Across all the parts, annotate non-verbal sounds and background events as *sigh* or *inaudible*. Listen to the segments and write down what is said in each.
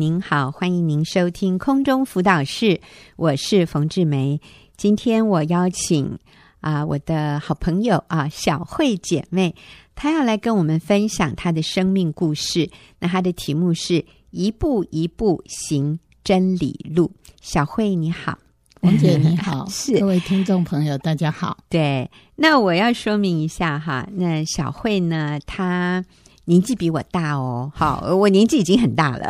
您好，欢迎您收听空中辅导室，我是冯志梅。今天我邀请啊、呃，我的好朋友啊，小慧姐妹，她要来跟我们分享她的生命故事。那她的题目是一步一步行真理路。小慧你好，王姐你好，*laughs* 是各位听众朋友大家好。对，那我要说明一下哈，那小慧呢，她年纪比我大哦，好，我年纪已经很大了。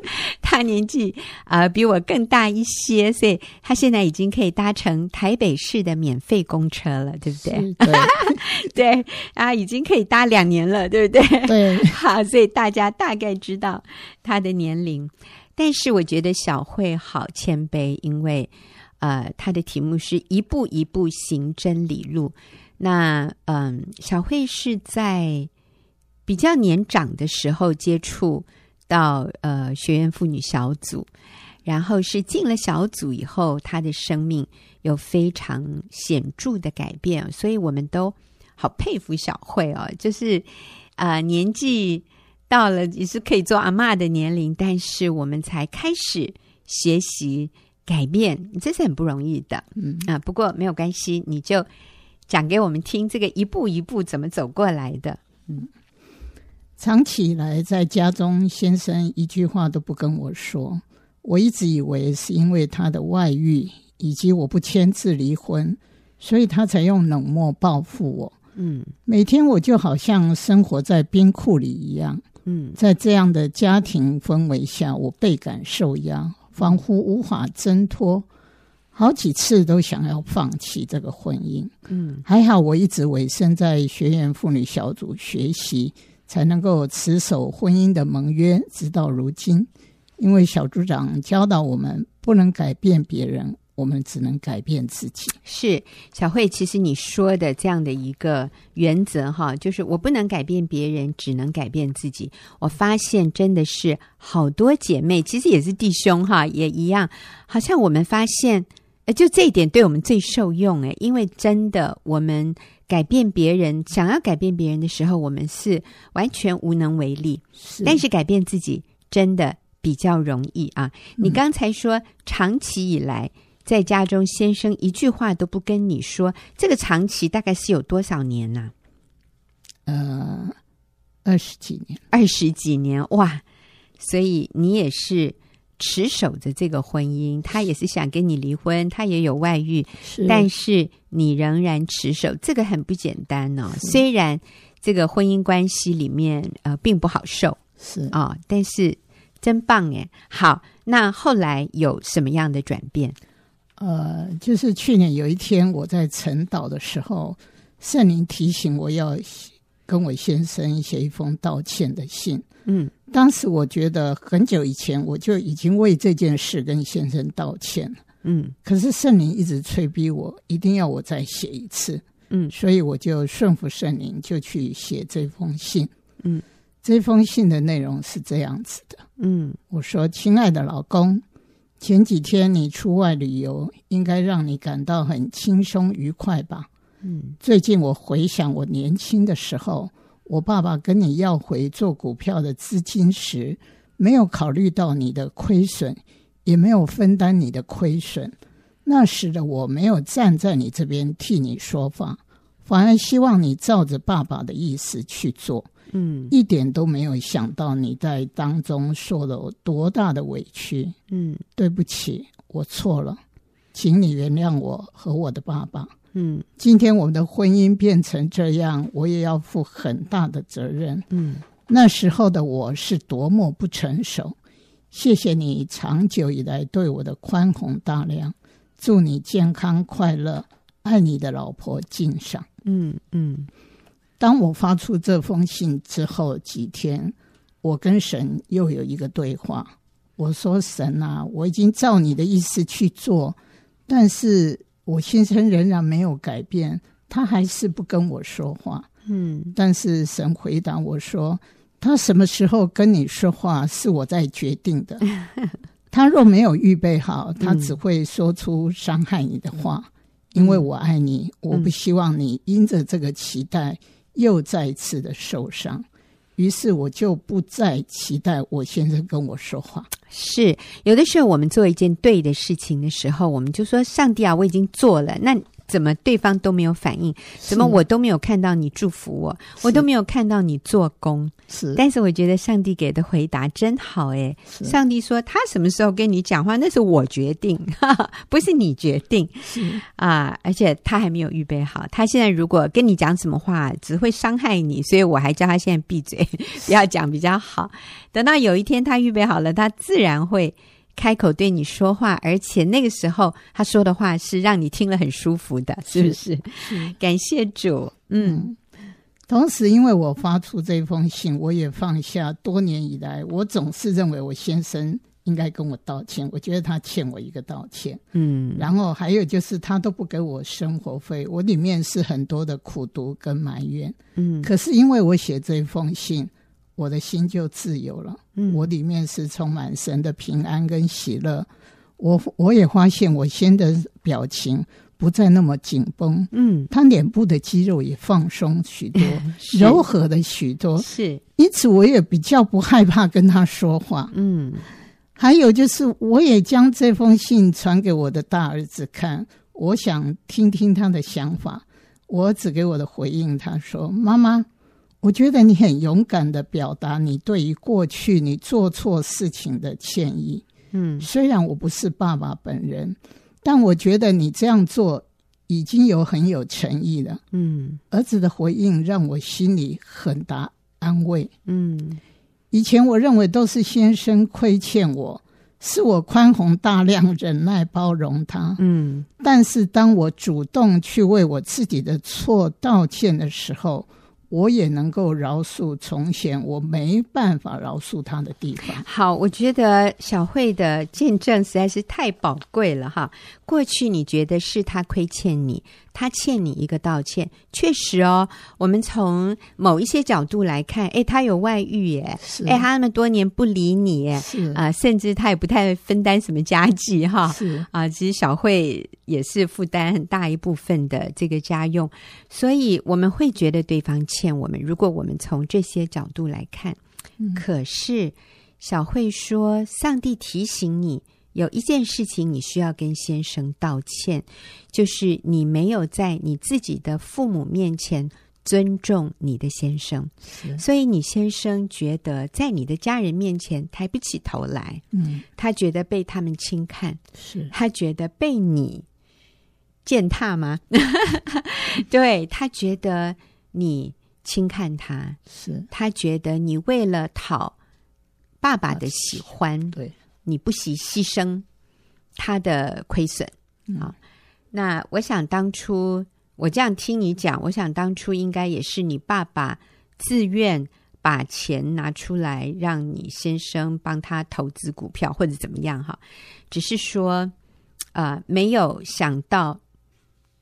*laughs* 他年纪啊、呃、比我更大一些，所以他现在已经可以搭乘台北市的免费公车了，对不对？*laughs* 对对啊，已经可以搭两年了，对不对？对，好，所以大家大概知道他的年龄。但是我觉得小慧好谦卑，因为呃，他的题目是一步一步行真理路。那嗯、呃，小慧是在比较年长的时候接触。到呃学员妇女小组，然后是进了小组以后，她的生命有非常显著的改变，所以我们都好佩服小慧哦。就是啊、呃，年纪到了也是可以做阿妈的年龄，但是我们才开始学习改变，这是很不容易的。嗯啊，不过没有关系，你就讲给我们听，这个一步一步怎么走过来的。嗯。长期以来，在家中，先生一句话都不跟我说。我一直以为是因为他的外遇，以及我不签字离婚，所以他才用冷漠报复我。嗯，每天我就好像生活在冰库里一样。嗯，在这样的家庭氛围下，我倍感受压，仿佛无法挣脱，好几次都想要放弃这个婚姻。嗯，还好我一直委身在学员妇女小组学习。才能够持守婚姻的盟约，直到如今。因为小组长教导我们，不能改变别人，我们只能改变自己。是小慧，其实你说的这样的一个原则哈，就是我不能改变别人，只能改变自己。我发现真的是好多姐妹，其实也是弟兄哈，也一样。好像我们发现，呃，就这一点对我们最受用诶，因为真的我们。改变别人，想要改变别人的时候，我们是完全无能为力。是，但是改变自己真的比较容易啊！嗯、你刚才说，长期以来在家中，先生一句话都不跟你说，这个长期大概是有多少年呢、啊？呃，二十几年，二十几年哇！所以你也是。持守着这个婚姻，他也是想跟你离婚，他也有外遇，是但是你仍然持守，这个很不简单哦。是虽然这个婚姻关系里面呃并不好受，是啊、哦，但是真棒哎。好，那后来有什么样的转变？呃，就是去年有一天我在晨祷的时候，圣灵提醒我要跟我先生写一封道歉的信。嗯。当时我觉得很久以前我就已经为这件事跟先生道歉了，嗯，可是圣灵一直催逼我，一定要我再写一次，嗯，所以我就顺服圣灵，就去写这封信，嗯，这封信的内容是这样子的，嗯，我说：“亲爱的老公，前几天你出外旅游，应该让你感到很轻松愉快吧？嗯，最近我回想我年轻的时候。”我爸爸跟你要回做股票的资金时，没有考虑到你的亏损，也没有分担你的亏损。那时的我没有站在你这边替你说话，反而希望你照着爸爸的意思去做。嗯，一点都没有想到你在当中受了多大的委屈。嗯，对不起，我错了，请你原谅我和我的爸爸。嗯，今天我们的婚姻变成这样，我也要负很大的责任。嗯，那时候的我是多么不成熟。谢谢你长久以来对我的宽宏大量，祝你健康快乐，爱你的老婆敬上。嗯嗯。当我发出这封信之后几天，我跟神又有一个对话。我说：“神啊，我已经照你的意思去做，但是……”我先生仍然没有改变，他还是不跟我说话。嗯，但是神回答我说：“他什么时候跟你说话，是我在决定的。*laughs* 他若没有预备好，他只会说出伤害你的话。嗯，因为我爱你，我不希望你因着这个期待又再次的受伤。于是我就不再期待我先生跟我说话。是有的时候，我们做一件对的事情的时候，我们就说：“上帝啊，我已经做了。”那怎么对方都没有反应？怎么我都没有看到你祝福我？我都没有看到你做工？是。但是我觉得上帝给的回答真好诶，上帝说他什么时候跟你讲话，那是我决定，哈哈，不是你决定。是啊，而且他还没有预备好。他现在如果跟你讲什么话，只会伤害你，所以我还叫他现在闭嘴，*laughs* 不要讲比较好。等到有一天他预备好了，他自然会。开口对你说话，而且那个时候他说的话是让你听了很舒服的，是不是？是。感谢主，嗯。同时，因为我发出这封信，我也放下多年以来，我总是认为我先生应该跟我道歉，我觉得他欠我一个道歉，嗯。然后还有就是他都不给我生活费，我里面是很多的苦读跟埋怨，嗯。可是因为我写这封信。我的心就自由了，嗯，我里面是充满神的平安跟喜乐。我我也发现我先的表情不再那么紧绷，嗯，他脸部的肌肉也放松许多，*laughs* 柔和了许多，是。因此我也比较不害怕跟他说话，嗯。还有就是，我也将这封信传给我的大儿子看，我想听听他的想法。我只给我的回应，他说：“妈妈。”我觉得你很勇敢的表达你对于过去你做错事情的歉意。嗯，虽然我不是爸爸本人，但我觉得你这样做已经有很有诚意了。嗯，儿子的回应让我心里很大安慰。嗯，以前我认为都是先生亏欠我，是我宽宏大量、忍耐包容他。嗯，但是当我主动去为我自己的错道歉的时候，我也能够饶恕从前我没办法饶恕他的地方。好，我觉得小慧的见证实在是太宝贵了哈。过去你觉得是他亏欠你，他欠你一个道歉，确实哦。我们从某一些角度来看，哎，他有外遇耶，哎，他那么多年不理你，是啊、呃，甚至他也不太分担什么家计哈。是啊、呃，其实小慧也是负担很大一部分的这个家用，所以我们会觉得对方欠我们。如果我们从这些角度来看，嗯、可是小慧说，上帝提醒你。有一件事情你需要跟先生道歉，就是你没有在你自己的父母面前尊重你的先生，所以你先生觉得在你的家人面前抬不起头来，嗯，他觉得被他们轻看，是。他觉得被你践踏吗？*laughs* 对，他觉得你轻看他，是。他觉得你为了讨爸爸的喜欢，对。你不惜牺牲他的亏损啊？那我想当初我这样听你讲，我想当初应该也是你爸爸自愿把钱拿出来让你先生帮他投资股票或者怎么样哈？只是说呃没有想到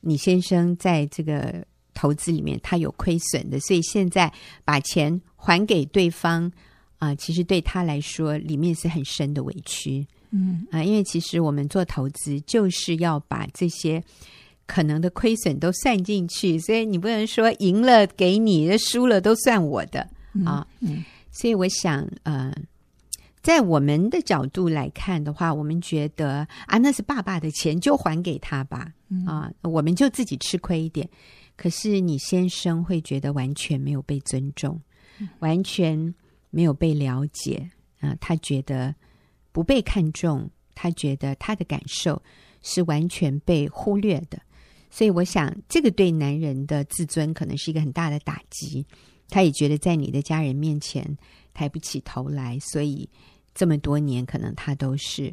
你先生在这个投资里面他有亏损的，所以现在把钱还给对方。啊、呃，其实对他来说，里面是很深的委屈，嗯啊、呃，因为其实我们做投资就是要把这些可能的亏损都算进去，所以你不能说赢了给你，输了都算我的啊。嗯，嗯，所以我想，呃，在我们的角度来看的话，我们觉得啊，那是爸爸的钱，就还给他吧，啊，我们就自己吃亏一点。可是你先生会觉得完全没有被尊重，完全。没有被了解啊、呃，他觉得不被看重，他觉得他的感受是完全被忽略的，所以我想这个对男人的自尊可能是一个很大的打击。他也觉得在你的家人面前抬不起头来，所以这么多年可能他都是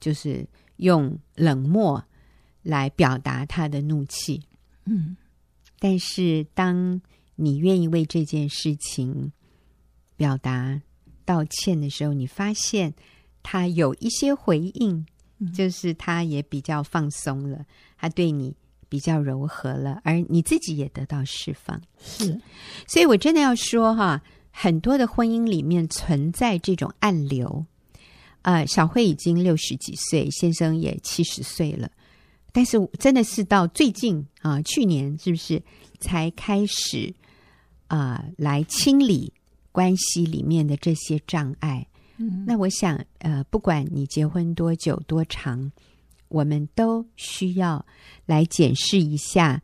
就是用冷漠来表达他的怒气。嗯，但是当你愿意为这件事情，表达道歉的时候，你发现他有一些回应，就是他也比较放松了，他对你比较柔和了，而你自己也得到释放。是，所以我真的要说哈，很多的婚姻里面存在这种暗流。呃，小慧已经六十几岁，先生也七十岁了，但是真的是到最近啊，去年是不是才开始啊，呃，来清理。关系里面的这些障碍，嗯，那我想，呃，不管你结婚多久多长，我们都需要来检视一下，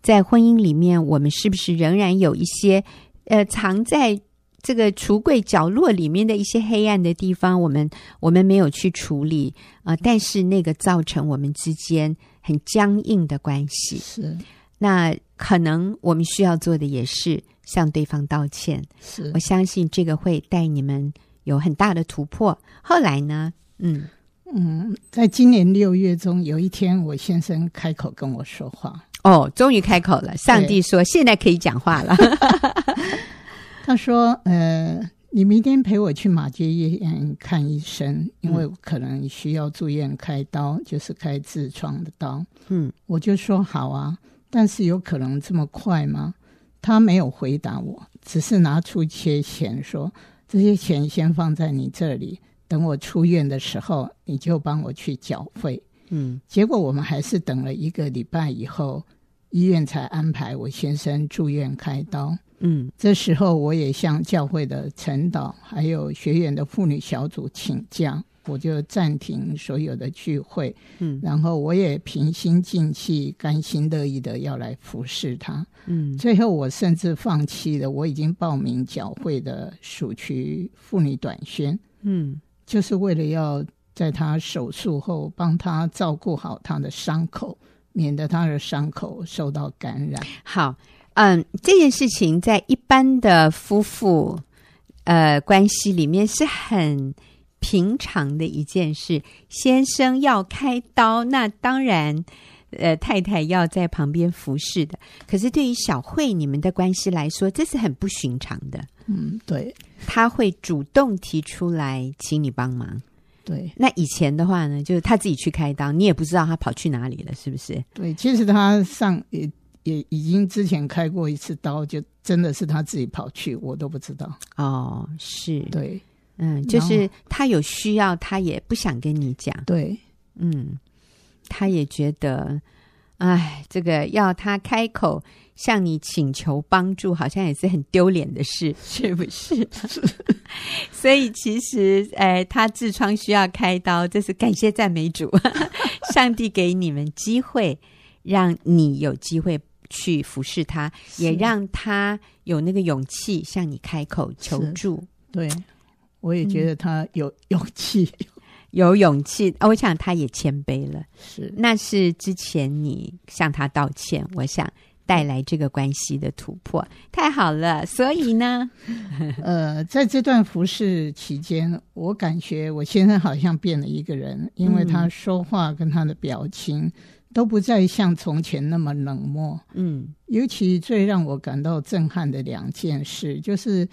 在婚姻里面，我们是不是仍然有一些，呃，藏在这个橱柜角落里面的一些黑暗的地方，我们我们没有去处理啊，呃，但是那个造成我们之间很僵硬的关系。是，那可能我们需要做的也是向对方道歉。是，我相信这个会带你们。有很大的突破。后来呢？嗯嗯，在今年六月中有一天，我先生开口跟我说话。哦，终于开口了！上帝说：“现在可以讲话了。*laughs* ”他说：“呃，你明天陪我去马街医院看医生，因为可能需要住院开刀，嗯、就是开痔疮的刀。”嗯，我就说：“好啊。”但是有可能这么快吗？他没有回答我，只是拿出一些钱说。这些钱先放在你这里，等我出院的时候，你就帮我去缴费。嗯，结果我们还是等了一个礼拜以后，医院才安排我先生住院开刀。嗯，这时候我也向教会的陈导还有学员的妇女小组请假。我就暂停所有的聚会，嗯，然后我也平心静气、甘心乐意的要来服侍他，嗯，最后我甚至放弃了我已经报名教会的暑期妇女短宣，嗯，就是为了要在他手术后帮他照顾好他的伤口，免得他的伤口受到感染。好，嗯，这件事情在一般的夫妇呃关系里面是很。平常的一件事，先生要开刀，那当然，呃，太太要在旁边服侍的。可是对于小慧你们的关系来说，这是很不寻常的。嗯，对，他会主动提出来请你帮忙。对，那以前的话呢，就是他自己去开刀，你也不知道他跑去哪里了，是不是？对，其实他上也也已经之前开过一次刀，就真的是他自己跑去，我都不知道。哦，是，对。嗯，就是他有需要，他也不想跟你讲。对，嗯，他也觉得，哎，这个要他开口向你请求帮助，好像也是很丢脸的事，*laughs* 是不是？所以其实，哎，他痔疮需要开刀，这是感谢赞美主，*laughs* 上帝给你们机会，让你有机会去服侍他，也让他有那个勇气向你开口求助。对。我也觉得他 *laughs* 有勇气，嗯，有勇气。我想他也谦卑了。是，那是之前你向他道歉，我想带来这个关系的突破，太好了。所以呢，*laughs* 呃，在这段服侍期间，我感觉我先生好像变了一个人，因为他说话跟他的表情都不再像从前那么冷漠。嗯，尤其最让我感到震撼的两件事就是。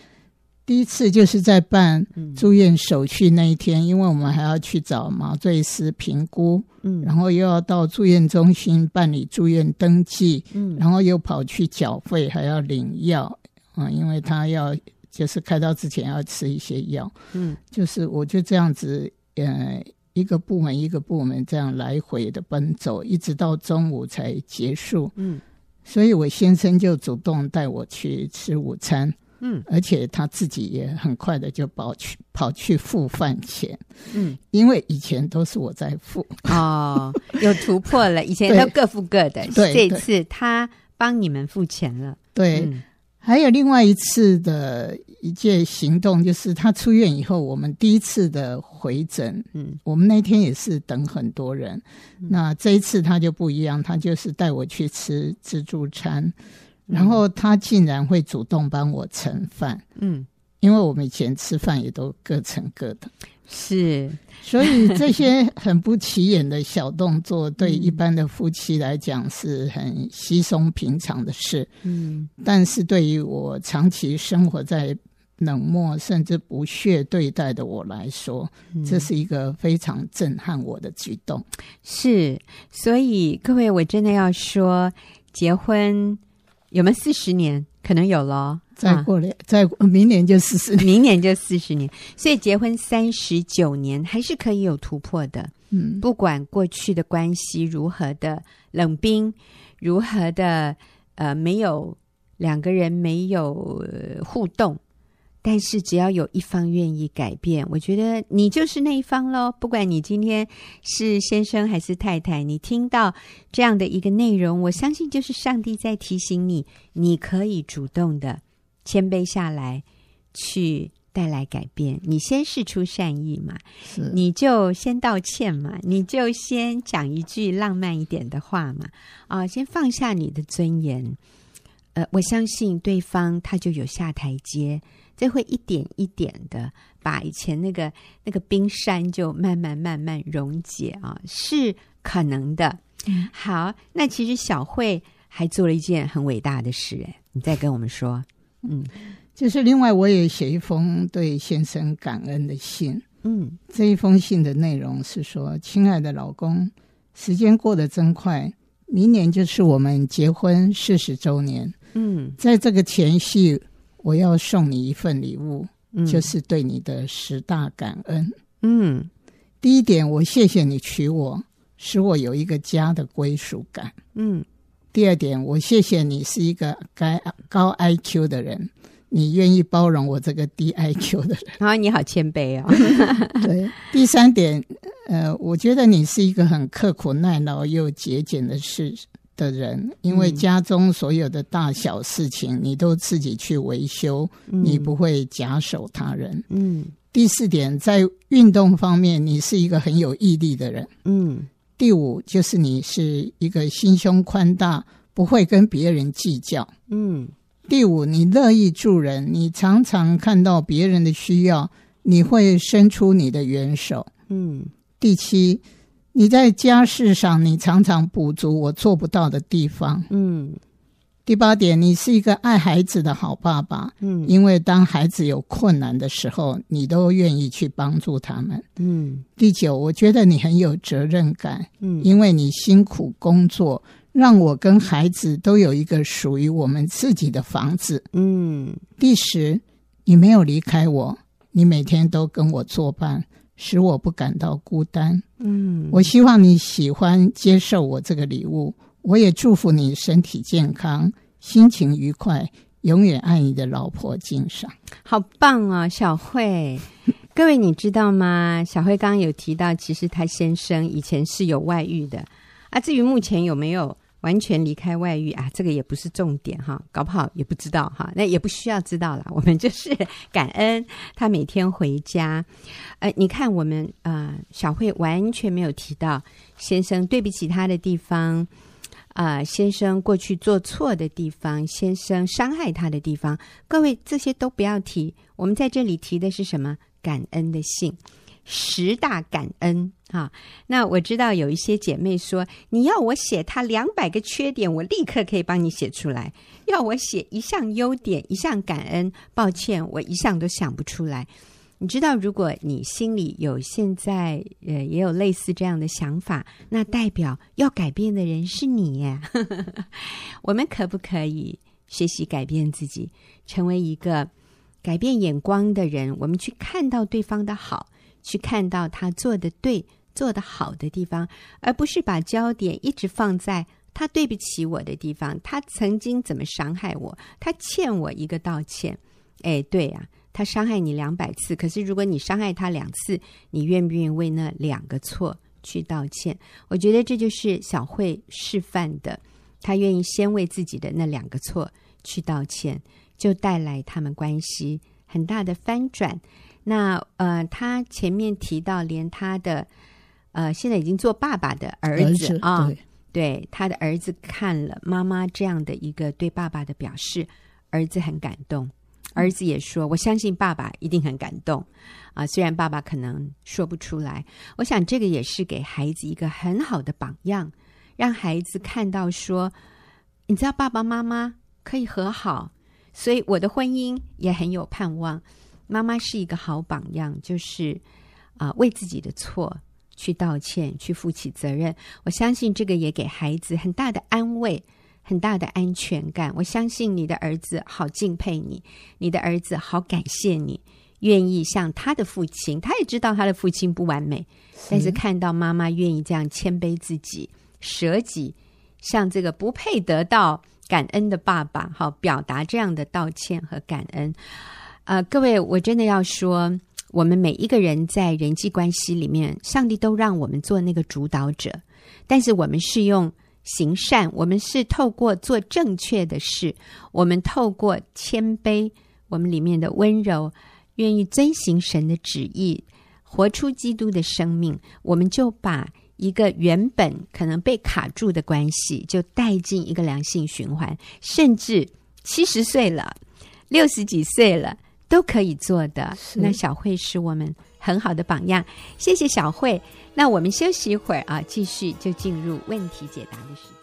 第一次就是在办住院手续那一天，嗯、因为我们还要去找麻醉师评估，嗯，然后又要到住院中心办理住院登记，嗯，然后又跑去缴费，还要领药，啊，因为他要就是开刀之前要吃一些药，嗯，就是我就这样子，呃，一个部门一个部门这样来回的奔走，一直到中午才结束，嗯，所以我先生就主动带我去吃午餐。嗯，而且他自己也很快的就跑去跑去付饭钱，嗯，因为以前都是我在付。哦，*laughs* 有突破了，以前都各付各的，对，这次他帮你们付钱了，对，嗯、还有另外一次的一件行动，就是他出院以后，我们第一次的回诊，嗯，我们那天也是等很多人，嗯、那这一次他就不一样，他就是带我去吃自助餐。然后他竟然会主动帮我盛饭，嗯，因为我们以前吃饭也都各盛各的，是，*laughs* 所以这些很不起眼的小动作，对一般的夫妻来讲是很稀松平常的事，嗯，但是对于我长期生活在冷漠甚至不屑对待的我来说，这是一个非常震撼我的举动。是，所以各位，我真的要说，结婚。有没有四十年？可能有了。再过两，再明年就四十年，明年就四十年。所以结婚三十九年还是可以有突破的。嗯，不管过去的关系如何的冷冰，如何的呃没有两个人没有互动，但是只要有一方愿意改变，我觉得你就是那一方喽。不管你今天是先生还是太太，你听到这样的一个内容，我相信就是上帝在提醒你，你可以主动的谦卑下来，去带来改变。你先试出善意嘛，你就先道歉嘛，你就先讲一句浪漫一点的话嘛，啊，先放下你的尊严。呃，我相信对方他就有下台阶。这会一点一点的把以前那个那个冰山就慢慢慢慢溶解啊，是可能的。嗯，好，那其实小慧还做了一件很伟大的事，哎，你再跟我们说。嗯，就是另外我也写一封对先生感恩的信。嗯，这一封信的内容是说：亲爱的老公，时间过得真快，明年就是我们结婚四十周年。嗯，在这个前夕。我要送你一份礼物，嗯，就是对你的十大感恩。嗯，第一点，我谢谢你娶我，使我有一个家的归属感。嗯，第二点，我谢谢你是一个该高 IQ 的人，你愿意包容我这个低 IQ 的人。*laughs* 啊，你好谦卑哦。*laughs* 对。第三点，呃，我觉得你是一个很刻苦耐劳又节俭的事。的人，因为家中所有的大小事情，嗯、你都自己去维修，嗯、你不会假手他人。嗯。第四点，在运动方面，你是一个很有毅力的人。嗯。第五，就是你是一个心胸宽大，不会跟别人计较。嗯。第五，你乐意助人，你常常看到别人的需要，你会伸出你的援手。嗯。第七。你在家事上，你常常补足我做不到的地方。嗯，第八点，你是一个爱孩子的好爸爸。嗯，因为当孩子有困难的时候，你都愿意去帮助他们。嗯，第九，我觉得你很有责任感。嗯，因为你辛苦工作，让我跟孩子都有一个属于我们自己的房子。嗯，第十，你没有离开我，你每天都跟我作伴。使我不感到孤单。嗯，我希望你喜欢接受我这个礼物。我也祝福你身体健康，心情愉快，永远爱你的老婆敬上。好棒哦，小慧！*laughs* 各位你知道吗？小慧刚刚有提到，其实她先生以前是有外遇的啊。至于目前有没有？完全离开外遇啊，这个也不是重点哈，搞不好也不知道哈，那也不需要知道了。*laughs* 我们就是感恩他每天回家。呃，你看我们呃小慧完全没有提到先生对不起他的地方，啊、先生过去做错的地方，先生伤害他的地方，各位这些都不要提。我们在这里提的是什么？感恩的信。十大感恩啊！那我知道有一些姐妹说，你要我写他两百个缺点，我立刻可以帮你写出来；要我写一项优点、一项感恩，抱歉，我一项都想不出来。你知道，如果你心里有现在呃也有类似这样的想法，那代表要改变的人是你耶。*laughs* 我们可不可以学习改变自己，成为一个改变眼光的人？我们去看到对方的好。去看到他做的对、做的好的地方，而不是把焦点一直放在他对不起我的地方。他曾经怎么伤害我？他欠我一个道歉。哎，对呀，他伤害你两百次，可是如果你伤害他两次，你愿不愿意为那两个错去道歉？我觉得这就是小慧示范的，他愿意先为自己的那两个错去道歉，就带来他们关系很大的翻转。那呃，他前面提到，连他的呃，现在已经做爸爸的儿子啊，对，对他的儿子看了妈妈这样的一个对爸爸的表示，儿子很感动。儿子也说：“我相信爸爸一定很感动啊，虽然爸爸可能说不出来。我想这个也是给孩子一个很好的榜样，让孩子看到说，你知道爸爸妈妈可以和好，所以我的婚姻也很有盼望。”妈妈是一个好榜样，就是啊、呃，为自己的错去道歉，去负起责任。我相信这个也给孩子很大的安慰，很大的安全感。我相信你的儿子好敬佩你，你的儿子好感谢你，愿意向他的父亲，他也知道他的父亲不完美，但是看到妈妈愿意这样谦卑自己，舍己，向这个不配得到感恩的爸爸，好表达这样的道歉和感恩。呃，各位，我真的要说，我们每一个人在人际关系里面，上帝都让我们做那个主导者，但是我们是用行善，我们是透过做正确的事，我们透过谦卑，我们里面的温柔，愿意遵行神的旨意，活出基督的生命，我们就把一个原本可能被卡住的关系，就带进一个良性循环，甚至七十岁了，六十几岁了都可以做的。那小慧是我们很好的榜样，谢谢小慧。那我们休息一会儿啊，继续就进入问题解答的时间。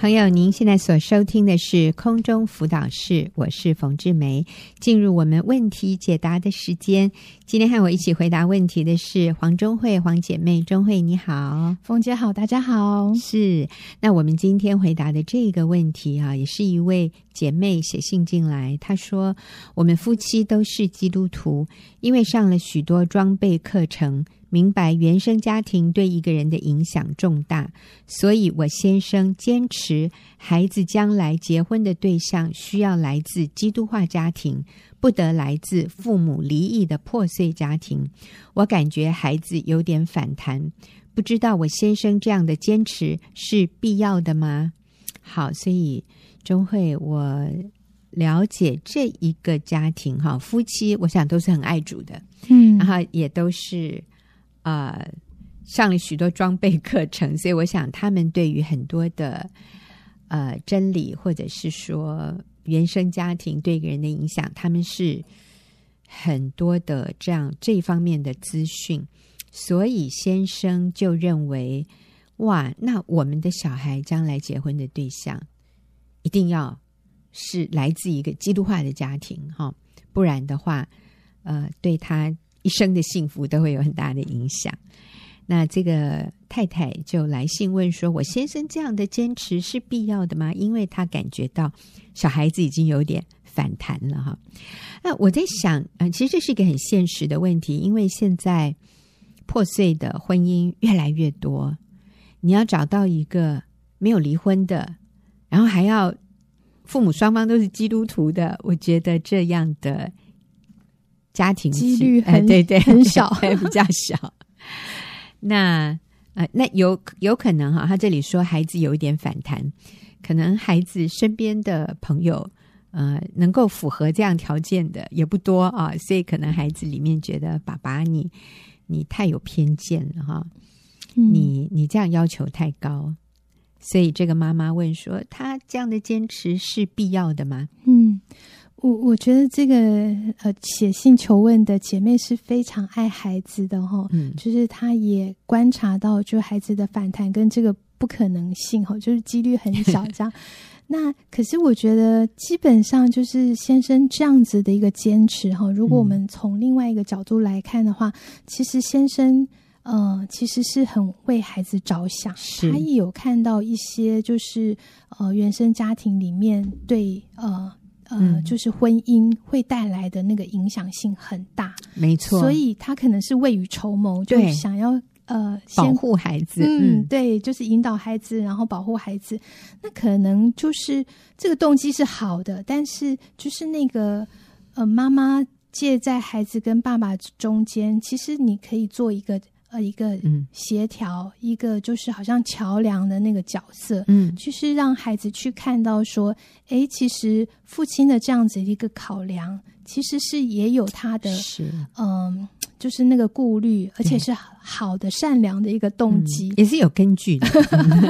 朋友，您现在所收听的是空中辅导室，我是冯志梅。进入我们问题解答的时间，今天和我一起回答问题的是黄中慧黄姐妹。中慧你好，冯姐好，大家好。是，那我们今天回答的这个问题啊，也是一位姐妹写信进来，她说我们夫妻都是基督徒，因为上了许多装备课程。明白原生家庭对一个人的影响重大，所以我先生坚持孩子将来结婚的对象需要来自基督化家庭，不得来自父母离异的破碎家庭。我感觉孩子有点反弹，不知道我先生这样的坚持是必要的吗？好，所以钟慧，我了解这一个家庭哈，夫妻我想都是很爱主的，嗯，然后也都是。呃，上了许多装备课程，所以我想他们对于很多的呃真理，或者是说原生家庭对一个人的影响，他们是很多的这样这方面的资讯。所以先生就认为，哇，那我们的小孩将来结婚的对象一定要是来自一个基督化的家庭，哈，不然的话，呃，对他。一生的幸福都会有很大的影响。那这个太太就来信问说：“我先生这样的坚持是必要的吗？”因为他感觉到小孩子已经有点反弹了哈。那我在想，嗯，其实这是一个很现实的问题，因为现在破碎的婚姻越来越多，你要找到一个没有离婚的，然后还要父母双方都是基督徒的，我觉得这样的。家庭几率很、呃、对对很小，还 *laughs* 比较小。那呃，那有有可能哈，他这里说孩子有一点反弹，可能孩子身边的朋友呃，能够符合这样条件的也不多啊，所以可能孩子里面觉得爸爸你你太有偏见了哈，嗯、你你这样要求太高，所以这个妈妈问说，他这样的坚持是必要的吗？嗯。我我觉得这个呃写信求问的姐妹是非常爱孩子的哈，嗯，就是她也观察到，就孩子的反弹跟这个不可能性哈，就是几率很小 *laughs* 这样。那可是我觉得基本上就是先生这样子的一个坚持哈，如果我们从另外一个角度来看的话，嗯、其实先生呃其实是很为孩子着想，他也有看到一些就是呃原生家庭里面对呃。呃，就是婚姻会带来的那个影响性很大，没错。所以他可能是未雨绸�谋，对就想要呃保护孩子，嗯，嗯对，就是引导孩子，然后保护孩子。那可能就是这个动机是好的，但是就是那个呃，妈妈介在孩子跟爸爸中间，其实你可以做一个。呃，一个协调，嗯、一个就是好像桥梁的那个角色，嗯，就是让孩子去看到说，哎，其实父亲的这样子一个考量，其实是也有他的，是，嗯、呃，就是那个顾虑，而且是好的、善良的一个动机，嗯、也是有根据的。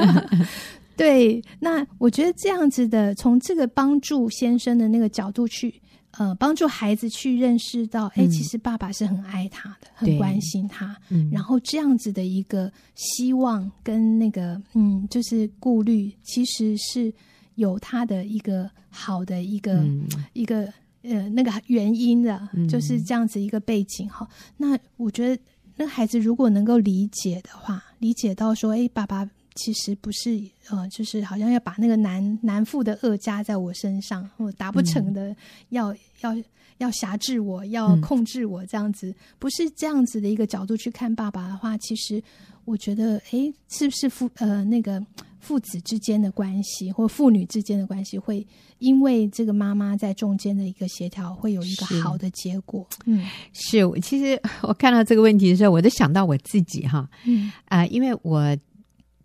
*laughs* *laughs* 对，那我觉得这样子的，从这个帮助先生的那个角度去。呃，帮助孩子去认识到，哎、嗯，其实爸爸是很爱他的，很关心他。嗯，然后这样子的一个希望跟那个，嗯，就是顾虑，其实是有他的一个好的一个、嗯、一个呃那个原因的，嗯、就是这样子一个背景哈。那我觉得那孩子如果能够理解的话，理解到说，哎，爸爸其实不是呃，就是好像要把那个难难负的恶加在我身上，或达不成的要、嗯、要。要要辖制我，要控制我，这样子、嗯、不是这样子的一个角度去看爸爸的话，其实我觉得，哎，是不是父呃那个父子之间的关系，或父女之间的关系，会因为这个妈妈在中间的一个协调，会有一个好的结果？嗯，是。其实我看到这个问题的时候，我都想到我自己哈，嗯啊、呃，因为我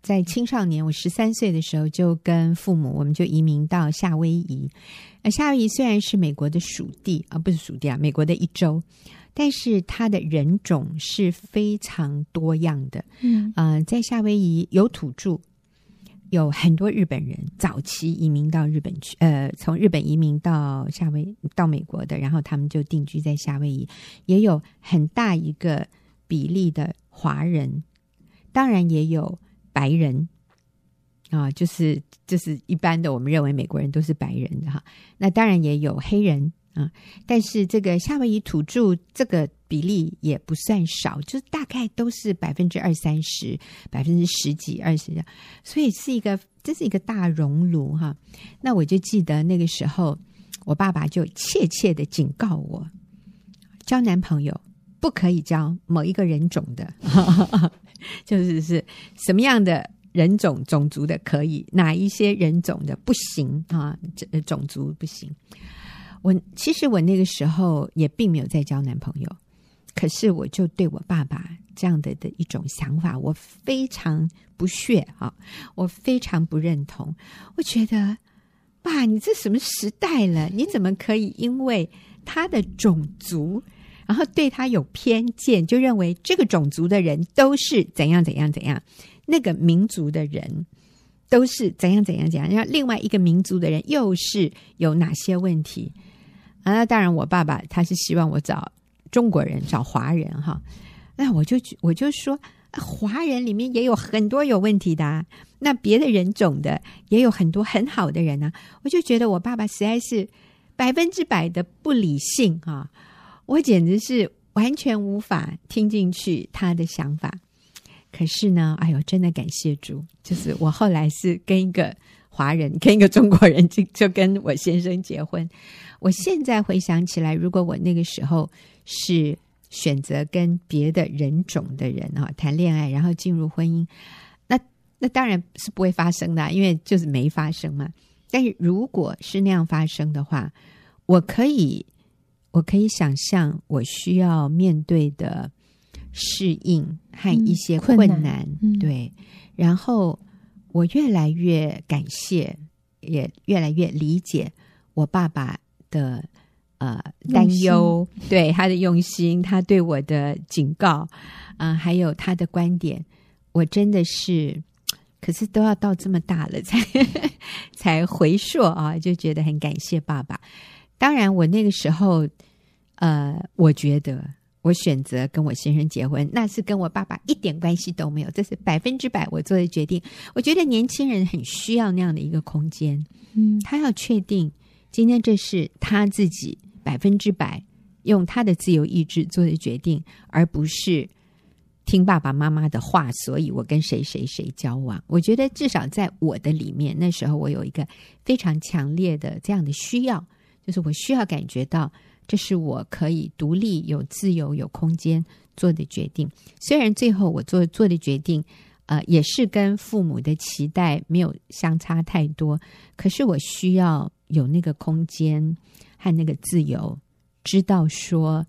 在青少年，我十三岁的时候就跟父母，我们就移民到夏威夷。呃夏威夷虽然是美国的属地啊，不是属地啊，美国的一州，但是它的人种是非常多样的。嗯，呃，在夏威夷有土著，有很多日本人，早期移民到日本去，呃，从日本移民到夏威到美国的，然后他们就定居在夏威夷，也有很大一个比例的华人，当然也有白人。啊，就是就是一般的，我们认为美国人都是白人的哈。那当然也有黑人啊，但是这个夏威夷土著这个比例也不算少，就大概都是百分之二三十，百分之十几二十，所以是一个这是一个大熔炉哈。那我就记得那个时候，我爸爸就切切的警告我，交男朋友不可以交某一个人种的，就是是什么样的。人种种族的可以，哪一些人种的不行啊？这种族不行。我其实我那个时候也并没有在交男朋友，可是我就对我爸爸这样的的一种想法，我非常不屑啊，我非常不认同。我觉得，爸，你这什么时代了？你怎么可以因为他的种族，然后对他有偏见，就认为这个种族的人都是怎样怎样怎样？那个民族的人都是怎样怎样怎样，然后另外一个民族的人又是有哪些问题啊？那当然，我爸爸他是希望我找中国人，找华人哈。那我就我就说，华人里面也有很多有问题的，那别的人种的也有很多很好的人啊。我就觉得我爸爸实在是百分之百的不理性啊，我简直是完全无法听进去他的想法。可是呢，哎呦，真的感谢主，就是我后来是跟一个华人，跟一个中国人，就就跟我先生结婚。我现在回想起来，如果我那个时候是选择跟别的人种的人啊谈恋爱，然后进入婚姻，那那当然是不会发生的，因为就是没发生嘛。但是如果是那样发生的话，我可以，我可以想象我需要面对的。适应和一些困难，嗯、困难嗯、对，然后我越来越感谢，也越来越理解我爸爸的呃担忧，对他的用心，他对我的警告，嗯、呃，还有他的观点，我真的是，可是都要到这么大了才 *laughs* 才回溯啊，就觉得很感谢爸爸。当然，我那个时候，呃，我觉得。我选择跟我先生结婚，那是跟我爸爸一点关系都没有，这是百分之百我做的决定。我觉得年轻人很需要那样的一个空间，嗯，他要确定今天这是他自己百分之百用他的自由意志做的决定，而不是听爸爸妈妈的话。所以我跟谁谁谁交往，我觉得至少在我的里面，那时候我有一个非常强烈的这样的需要，就是我需要感觉到。这是我可以独立、有自由、有空间做的决定。虽然最后我做做的决定，呃，也是跟父母的期待没有相差太多，可是我需要有那个空间和那个自由，知道说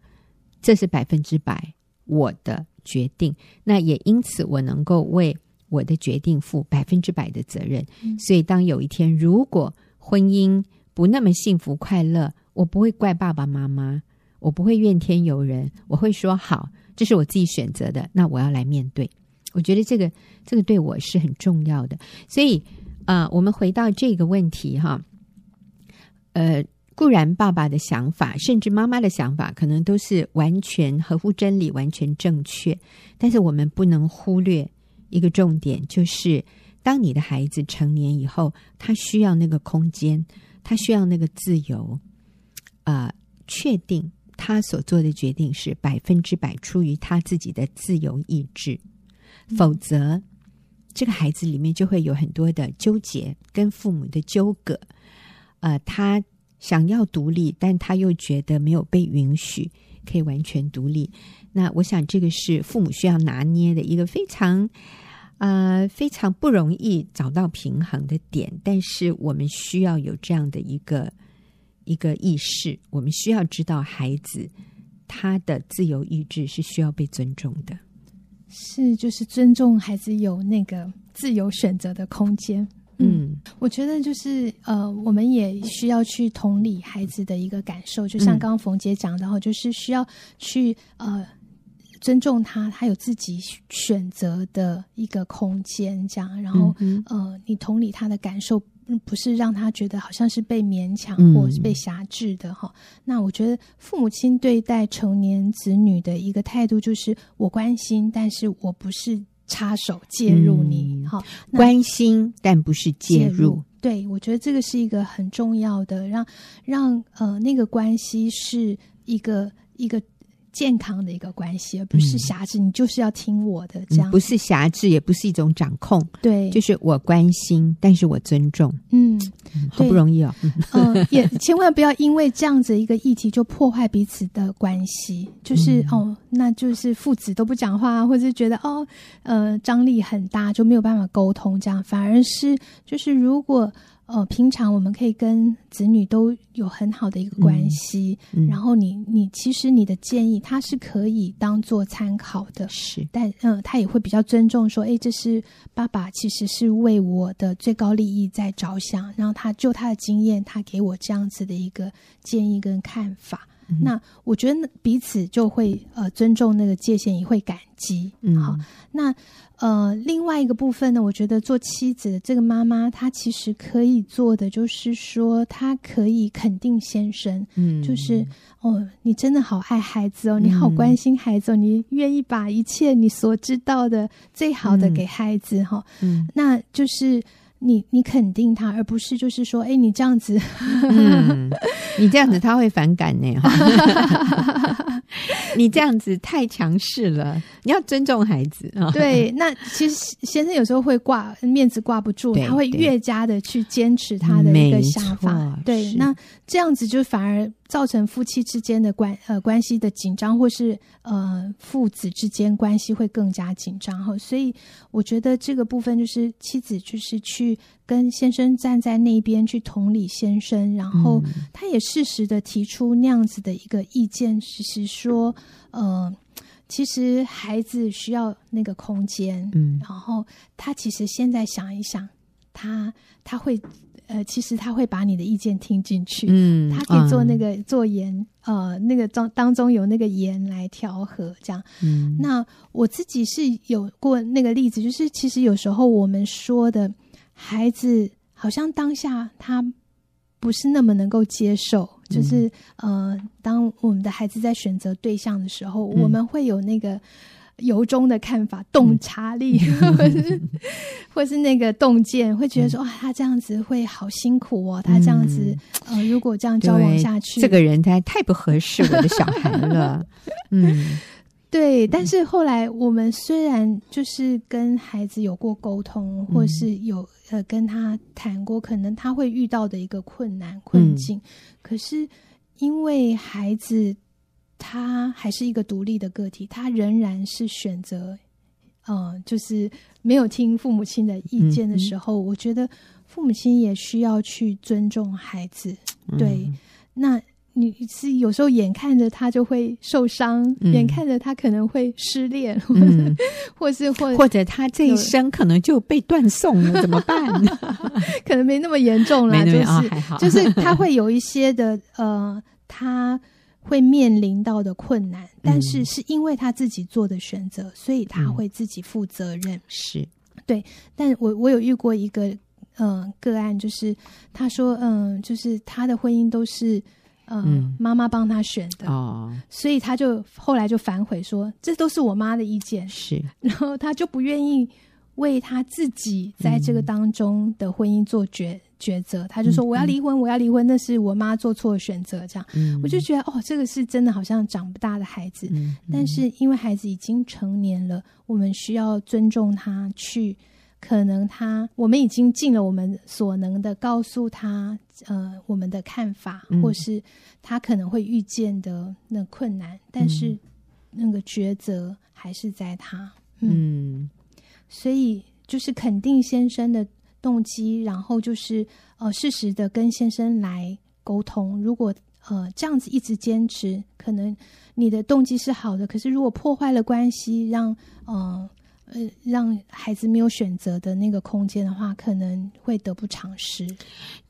这是百分之百我的决定。那也因此，我能够为我的决定负百分之百的责任。嗯。所以，当有一天如果婚姻不那么幸福快乐，我不会怪爸爸妈妈，我不会怨天尤人，我会说好，这是我自己选择的，那我要来面对。我觉得这个这个对我是很重要的。所以，啊、我们回到这个问题哈，呃，固然爸爸的想法，甚至妈妈的想法，可能都是完全合乎真理、完全正确，但是我们不能忽略一个重点，就是当你的孩子成年以后，他需要那个空间，他需要那个自由。啊、呃，确定他所做的决定是百分之百出于他自己的自由意志，嗯、否则这个孩子里面就会有很多的纠结跟父母的纠葛。呃，他想要独立，但他又觉得没有被允许可以完全独立。那我想，这个是父母需要拿捏的一个非常。呃，非常不容易找到平衡的点，但是我们需要有这样的一个一个意识，我们需要知道孩子他的自由意志是需要被尊重的，是就是尊重孩子有那个自由选择的空间。嗯，我觉得就是呃，我们也需要去同理孩子的一个感受，就像刚刚冯姐讲的哈，就是需要去呃。尊重他，他有自己选择的一个空间，这样。然后，嗯、呃，你同理他的感受，不是让他觉得好像是被勉强或是被辖制的哈、嗯。那我觉得父母亲对待成年子女的一个态度，就是我关心，但是我不是插手介入你。哈、嗯，关心但不是介入。介入对，我觉得这个是一个很重要的，让让呃那个关系是一个一个。健康的一个关系，而不是挟制、嗯。你就是要听我的，这样、嗯、不是挟制，也不是一种掌控。对，就是我关心，但是我尊重。嗯，嗯好不容易哦。也 *laughs* 千万不要因为这样子一个议题就破坏彼此的关系。就是、嗯、哦，那就是父子都不讲话，或者是觉得哦，呃，张力很大，就没有办法沟通。这样反而是就是如果。呃，平常我们可以跟子女都有很好的一个关系，嗯。嗯、然后你你其实你的建议他是可以当做参考的，是，但嗯、呃，他也会比较尊重说，哎，这是爸爸其实是为我的最高利益在着想，然后他就他的经验，他给我这样子的一个建议跟看法，嗯、那我觉得彼此就会呃尊重那个界限，也会感激，嗯，好，那。呃，另外一个部分呢，我觉得做妻子的这个妈妈，她其实可以做的就是说，她可以肯定先生，嗯，就是哦，你真的好爱孩子哦，你好关心孩子哦，嗯，你愿意把一切你所知道的最好的给孩子哈，嗯，哦，那就是。你你肯定他，而不是就是说，哎，你这样子，嗯、你这样子他会反感呢。*laughs* 你这样子太强势了，你要尊重孩子啊。对，那其实先生有时候会挂面子挂不住，他会越加的去坚持他的一个想法。对，那这样子就反而。造成夫妻之间的关呃关系的紧张，或是呃父子之间关系会更加紧张哈，所以我觉得这个部分就是妻子就是去跟先生站在那边去同理先生，然后他也适时的提出那样子的一个意见，其实说呃其实孩子需要那个空间，嗯，然后他其实现在想一想，他他会。呃，其实他会把你的意见听进去，嗯，他可以做那个、嗯、做盐，呃，那个当当中有那个盐来调和，这样。嗯，那我自己是有过那个例子，就是其实有时候我们说的孩子，好像当下他不是那么能够接受，就是、嗯、呃，当我们的孩子在选择对象的时候，嗯、我们会有那个。由衷的看法，洞察力，嗯、*laughs* 或是或是那个洞见，会觉得说，哇，他这样子会好辛苦哦。他这样子，嗯、呃，如果这样交往下去，这个人他太不合适我的小孩了。*laughs* 嗯，对。但是后来，我们虽然就是跟孩子有过沟通，或是有呃跟他谈过，可能他会遇到的一个困难困境，嗯、可是因为孩子。他还是一个独立的个体，他仍然是选择，嗯、呃，就是没有听父母亲的意见的时候，嗯、我觉得父母亲也需要去尊重孩子。对，嗯、那你是有时候眼看着他就会受伤，嗯、眼看着他可能会失恋，嗯、*laughs* 或是或或者他这一生可能就被断送了，*laughs* 怎么办呢？*laughs* 可能没那么严重啦，就是、哦、就是他会有一些的呃，他。会面临到的困难，但是是因为他自己做的选择，嗯、所以他会自己负责任。嗯、是。对，但我我有遇过一个嗯、呃、个案，就是他说嗯、呃，就是他的婚姻都是、呃、嗯。妈妈帮他选的哦，所以他就后来就反悔说，这都是我妈的意见。是，然后他就不愿意为他自己在这个当中的婚姻做抉抉择。他就说：“我要离婚，我要离婚，那是我妈做错选择。”这样，我就觉得哦，这个是真的，好像长不大的孩子。但是因为孩子已经成年了，我们需要尊重他去。可能他，我们已经尽了我们所能的告诉他，呃，我们的看法，嗯、或是他可能会遇见的那困难，但是那个抉择还是在他。嗯，嗯，所以就是肯定先生的动机，然后就是呃，适时的跟先生来沟通。如果呃这样子一直坚持，可能你的动机是好的，可是如果破坏了关系，让呃。呃，让孩子没有选择的那个空间的话，可能会得不偿失。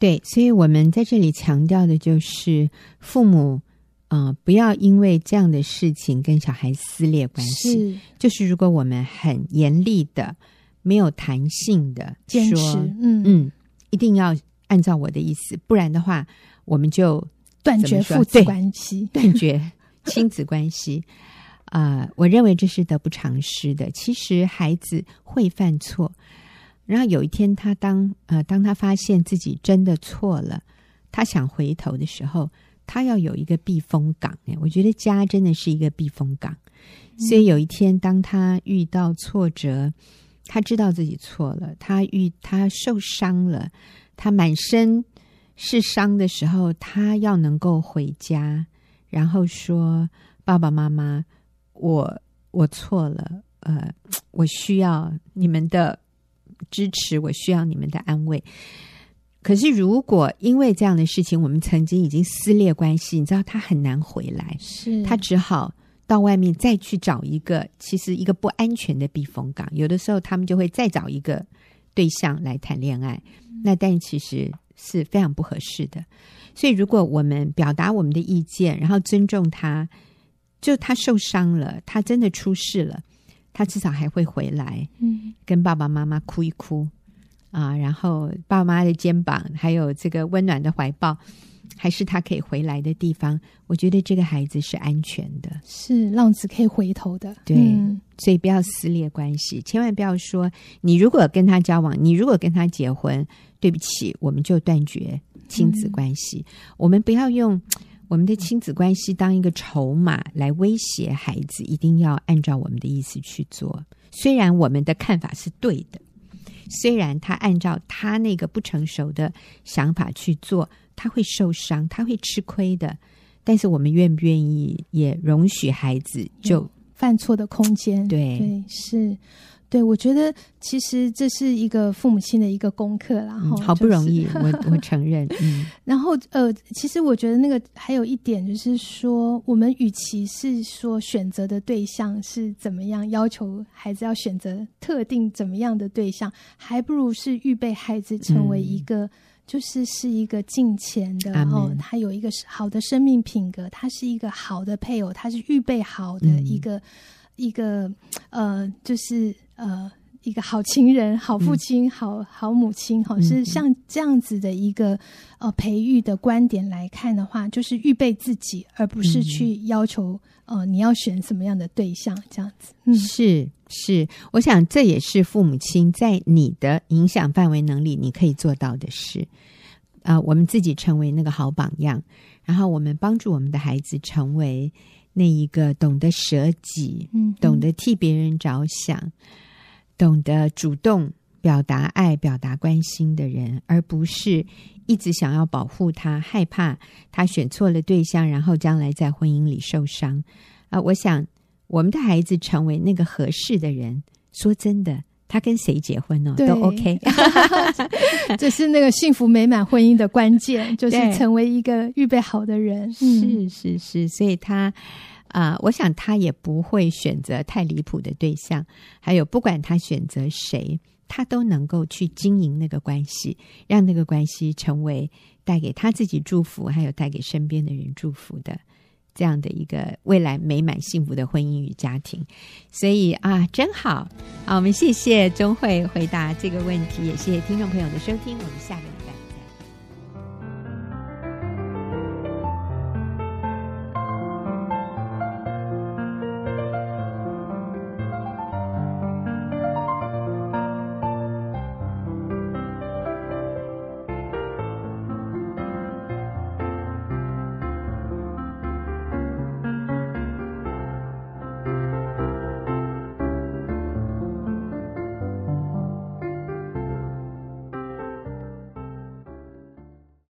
对，所以我们在这里强调的就是，父母啊、呃，不要因为这样的事情跟小孩撕裂关系。是，就是如果我们很严厉的、没有弹性的坚持，嗯嗯，一定要按照我的意思，不然的话，我们就断绝父子关系，*laughs* 断绝亲子关系。*laughs* 啊、呃，我认为这是得不偿失的。其实孩子会犯错，然后有一天他当呃当他发现自己真的错了，他想回头的时候，他要有一个避风港。哎，我觉得家真的是一个避风港。所以有一天当他遇到挫折，他知道自己错了，他遇他受伤了，他满身是伤的时候，他要能够回家，然后说：“爸爸妈妈。”我我错了，呃，我需要你们的支持，我需要你们的安慰。可是，如果因为这样的事情，我们曾经已经撕裂关系，你知道他很难回来，是他只好到外面再去找一个其实一个不安全的避风港。有的时候，他们就会再找一个对象来谈恋爱，那但其实是非常不合适的。所以，如果我们表达我们的意见，然后尊重他。就他受伤了，他真的出事了，他至少还会回来，嗯，跟爸爸妈妈哭一哭啊，然后爸爸妈妈的肩膀，还有这个温暖的怀抱，还是他可以回来的地方。我觉得这个孩子是安全的，是浪子可以回头的。对，嗯，所以不要撕裂关系，千万不要说你如果跟他交往，你如果跟他结婚，对不起，我们就断绝亲子关系。嗯，我们不要用。我们的亲子关系当一个筹码来威胁孩子，一定要按照我们的意思去做。虽然我们的看法是对的，虽然他按照他那个不成熟的想法去做，他会受伤，他会吃亏的。但是我们愿不愿意也容许孩子就犯错的空间？对，对，是。对，我觉得其实这是一个父母亲的一个功课啦，嗯，好不容易，就是、我我 *laughs* 承认。嗯，*laughs* 然后呃，其实我觉得那个还有一点就是说，我们与其是说选择的对象是怎么样，要求孩子要选择特定怎么样的对象，还不如是预备孩子成为一个，嗯、就是是一个敬虔的，然后他有一个好的生命品格，他是一个好的配偶，他是预备好的一个、嗯、一个呃，就是。呃，一个好情人、好父亲、嗯、好好母亲，哈，是像这样子的一个呃培育的观点来看的话，就是预备自己，而不是去要求、嗯、呃你要选什么样的对象，这样子。嗯，是是，我想这也是父母亲在你的影响范围能力你可以做到的事。啊、呃，我们自己成为那个好榜样，然后我们帮助我们的孩子成为那一个懂得舍己、嗯，懂得替别人着想。懂得主动表达爱、表达关心的人，而不是一直想要保护他，害怕他选错了对象，然后将来在婚姻里受伤。啊、呃，我想我们的孩子成为那个合适的人，说真的，他跟谁结婚呢？都 OK。*laughs* 这是那个幸福美满婚姻的关键，就是成为一个预备好的人。是是是，所以他。啊、呃，我想他也不会选择太离谱的对象。还有，不管他选择谁，他都能够去经营那个关系，让那个关系成为带给他自己祝福，还有带给身边的人祝福的这样的一个未来美满幸福的婚姻与家庭。所以啊，真好啊！我们谢谢钟慧回答这个问题，也谢谢听众朋友的收听。我们下个。